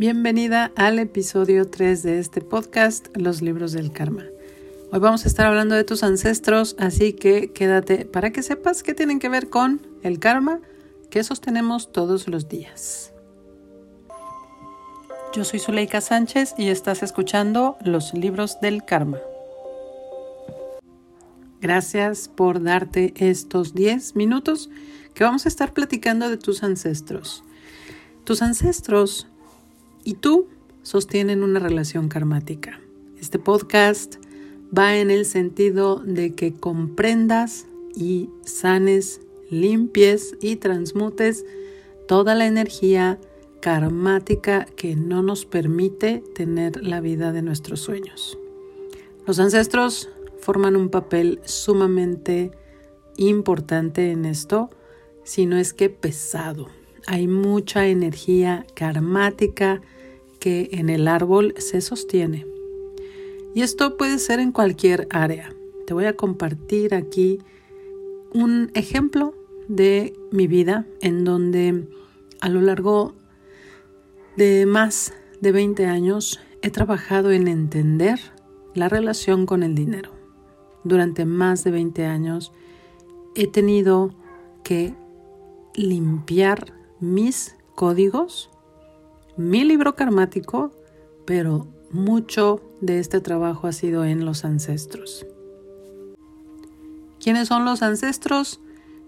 Bienvenida al episodio 3 de este podcast, Los libros del karma. Hoy vamos a estar hablando de tus ancestros, así que quédate para que sepas qué tienen que ver con el karma que sostenemos todos los días. Yo soy Zuleika Sánchez y estás escuchando Los libros del karma. Gracias por darte estos 10 minutos que vamos a estar platicando de tus ancestros. Tus ancestros y tú sostienen una relación karmática. Este podcast va en el sentido de que comprendas y sanes, limpies y transmutes toda la energía karmática que no nos permite tener la vida de nuestros sueños. Los ancestros forman un papel sumamente importante en esto, si no es que pesado hay mucha energía karmática que en el árbol se sostiene. Y esto puede ser en cualquier área. Te voy a compartir aquí un ejemplo de mi vida en donde a lo largo de más de 20 años he trabajado en entender la relación con el dinero. Durante más de 20 años he tenido que limpiar mis códigos, mi libro karmático, pero mucho de este trabajo ha sido en los ancestros. ¿Quiénes son los ancestros?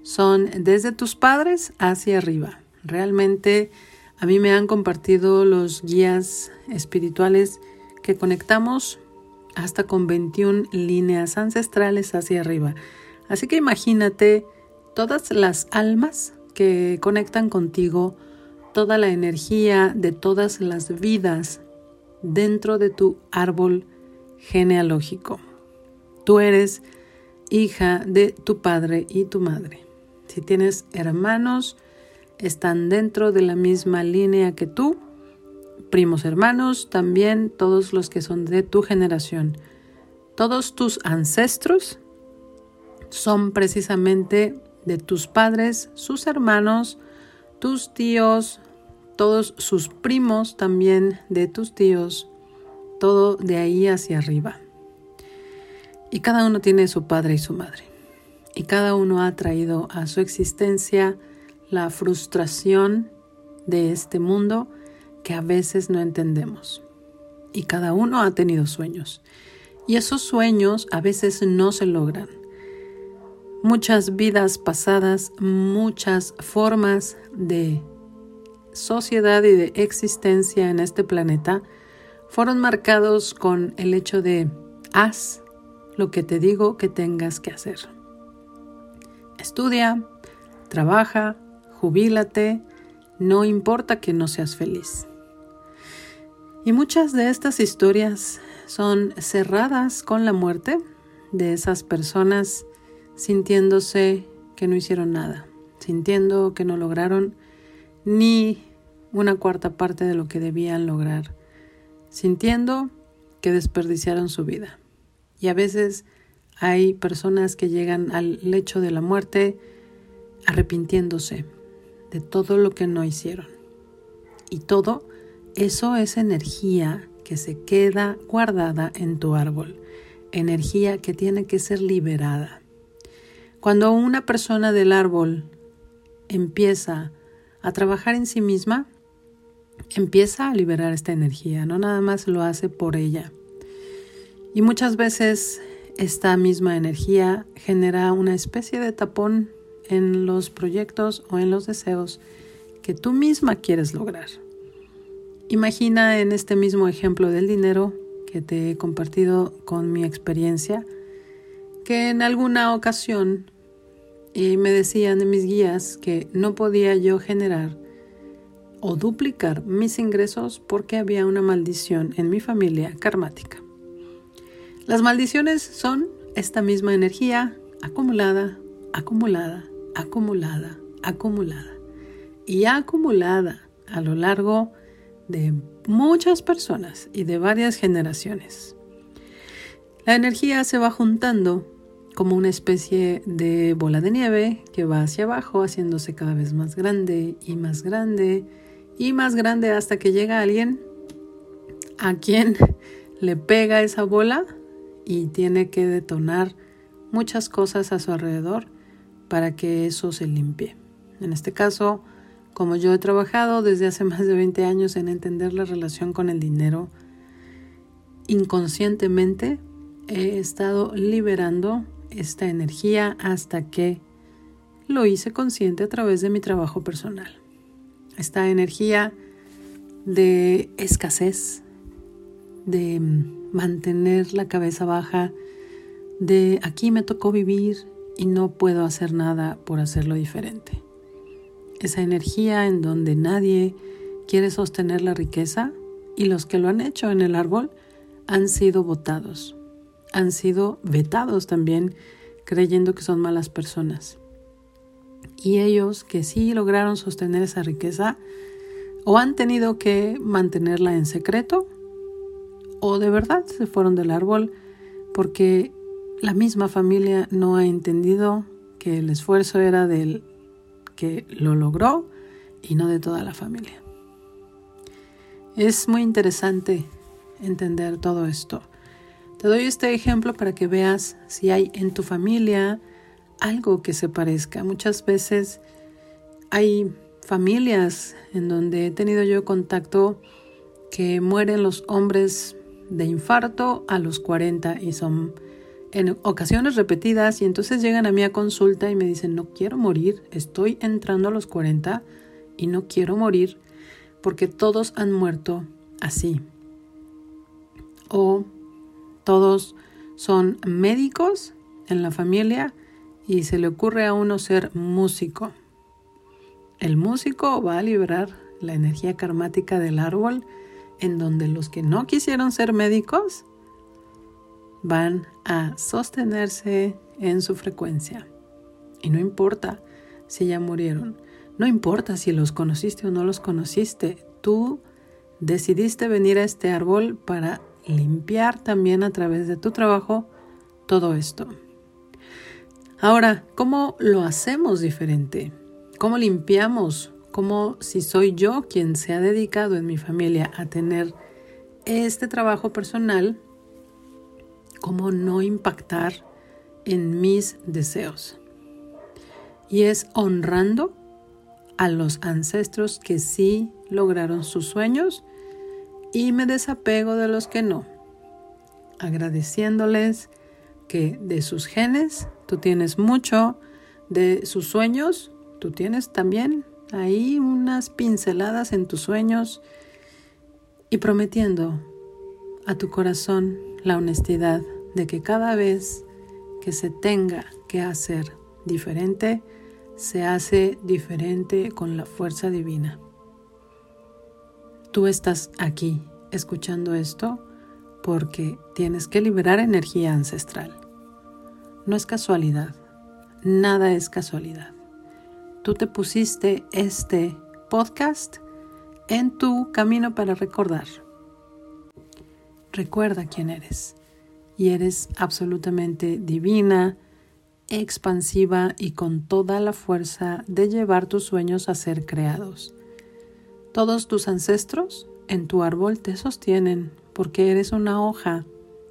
Son desde tus padres hacia arriba. Realmente a mí me han compartido los guías espirituales que conectamos hasta con 21 líneas ancestrales hacia arriba. Así que imagínate todas las almas que conectan contigo toda la energía de todas las vidas dentro de tu árbol genealógico. Tú eres hija de tu padre y tu madre. Si tienes hermanos, están dentro de la misma línea que tú. Primos hermanos, también todos los que son de tu generación. Todos tus ancestros son precisamente de tus padres, sus hermanos, tus tíos, todos sus primos también de tus tíos, todo de ahí hacia arriba. Y cada uno tiene su padre y su madre. Y cada uno ha traído a su existencia la frustración de este mundo que a veces no entendemos. Y cada uno ha tenido sueños. Y esos sueños a veces no se logran muchas vidas pasadas, muchas formas de sociedad y de existencia en este planeta fueron marcados con el hecho de haz lo que te digo que tengas que hacer. Estudia, trabaja, jubílate, no importa que no seas feliz. Y muchas de estas historias son cerradas con la muerte de esas personas sintiéndose que no hicieron nada, sintiendo que no lograron ni una cuarta parte de lo que debían lograr, sintiendo que desperdiciaron su vida. Y a veces hay personas que llegan al lecho de la muerte arrepintiéndose de todo lo que no hicieron. Y todo eso es energía que se queda guardada en tu árbol, energía que tiene que ser liberada. Cuando una persona del árbol empieza a trabajar en sí misma, empieza a liberar esta energía, no nada más lo hace por ella. Y muchas veces esta misma energía genera una especie de tapón en los proyectos o en los deseos que tú misma quieres lograr. Imagina en este mismo ejemplo del dinero que te he compartido con mi experiencia, que en alguna ocasión y me decían de mis guías que no podía yo generar o duplicar mis ingresos porque había una maldición en mi familia karmática. Las maldiciones son esta misma energía acumulada, acumulada, acumulada, acumulada y acumulada a lo largo de muchas personas y de varias generaciones. La energía se va juntando como una especie de bola de nieve que va hacia abajo haciéndose cada vez más grande y más grande y más grande hasta que llega alguien a quien le pega esa bola y tiene que detonar muchas cosas a su alrededor para que eso se limpie. En este caso, como yo he trabajado desde hace más de 20 años en entender la relación con el dinero, inconscientemente he estado liberando esta energía hasta que lo hice consciente a través de mi trabajo personal. Esta energía de escasez, de mantener la cabeza baja, de aquí me tocó vivir y no puedo hacer nada por hacerlo diferente. Esa energía en donde nadie quiere sostener la riqueza y los que lo han hecho en el árbol han sido votados, han sido vetados también creyendo que son malas personas. Y ellos que sí lograron sostener esa riqueza o han tenido que mantenerla en secreto o de verdad se fueron del árbol porque la misma familia no ha entendido que el esfuerzo era del que lo logró y no de toda la familia. Es muy interesante entender todo esto. Te doy este ejemplo para que veas si hay en tu familia algo que se parezca. Muchas veces hay familias en donde he tenido yo contacto que mueren los hombres de infarto a los 40 y son en ocasiones repetidas y entonces llegan a mí a consulta y me dicen, no quiero morir, estoy entrando a los 40 y no quiero morir porque todos han muerto así. O todos son médicos en la familia y se le ocurre a uno ser músico. El músico va a liberar la energía karmática del árbol en donde los que no quisieron ser médicos van a sostenerse en su frecuencia. Y no importa si ya murieron, no importa si los conociste o no los conociste, tú decidiste venir a este árbol para limpiar también a través de tu trabajo todo esto. Ahora, ¿cómo lo hacemos diferente? ¿Cómo limpiamos? ¿Cómo si soy yo quien se ha dedicado en mi familia a tener este trabajo personal, cómo no impactar en mis deseos. Y es honrando a los ancestros que sí lograron sus sueños y me desapego de los que no, agradeciéndoles que de sus genes tú tienes mucho, de sus sueños tú tienes también ahí unas pinceladas en tus sueños y prometiendo a tu corazón la honestidad de que cada vez que se tenga que hacer diferente, se hace diferente con la fuerza divina. Tú estás aquí escuchando esto porque tienes que liberar energía ancestral. No es casualidad, nada es casualidad. Tú te pusiste este podcast en tu camino para recordar. Recuerda quién eres y eres absolutamente divina, expansiva y con toda la fuerza de llevar tus sueños a ser creados. Todos tus ancestros en tu árbol te sostienen porque eres una hoja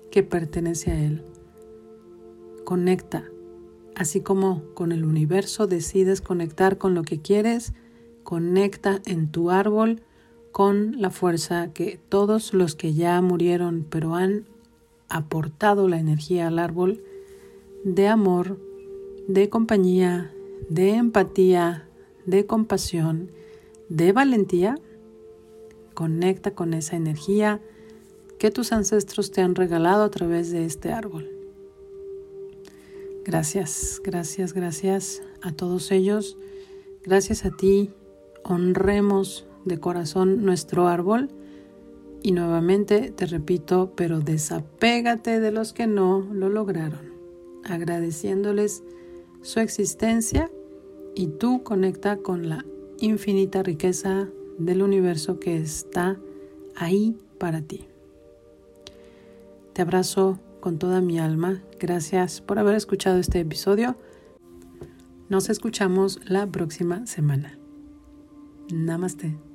que pertenece a él. Conecta, así como con el universo decides conectar con lo que quieres, conecta en tu árbol con la fuerza que todos los que ya murieron pero han aportado la energía al árbol de amor, de compañía, de empatía, de compasión, de valentía, conecta con esa energía que tus ancestros te han regalado a través de este árbol. Gracias, gracias, gracias a todos ellos. Gracias a ti. Honremos de corazón nuestro árbol. Y nuevamente te repito, pero desapégate de los que no lo lograron, agradeciéndoles su existencia y tú conecta con la infinita riqueza del universo que está ahí para ti. Te abrazo con toda mi alma. Gracias por haber escuchado este episodio. Nos escuchamos la próxima semana. Namaste.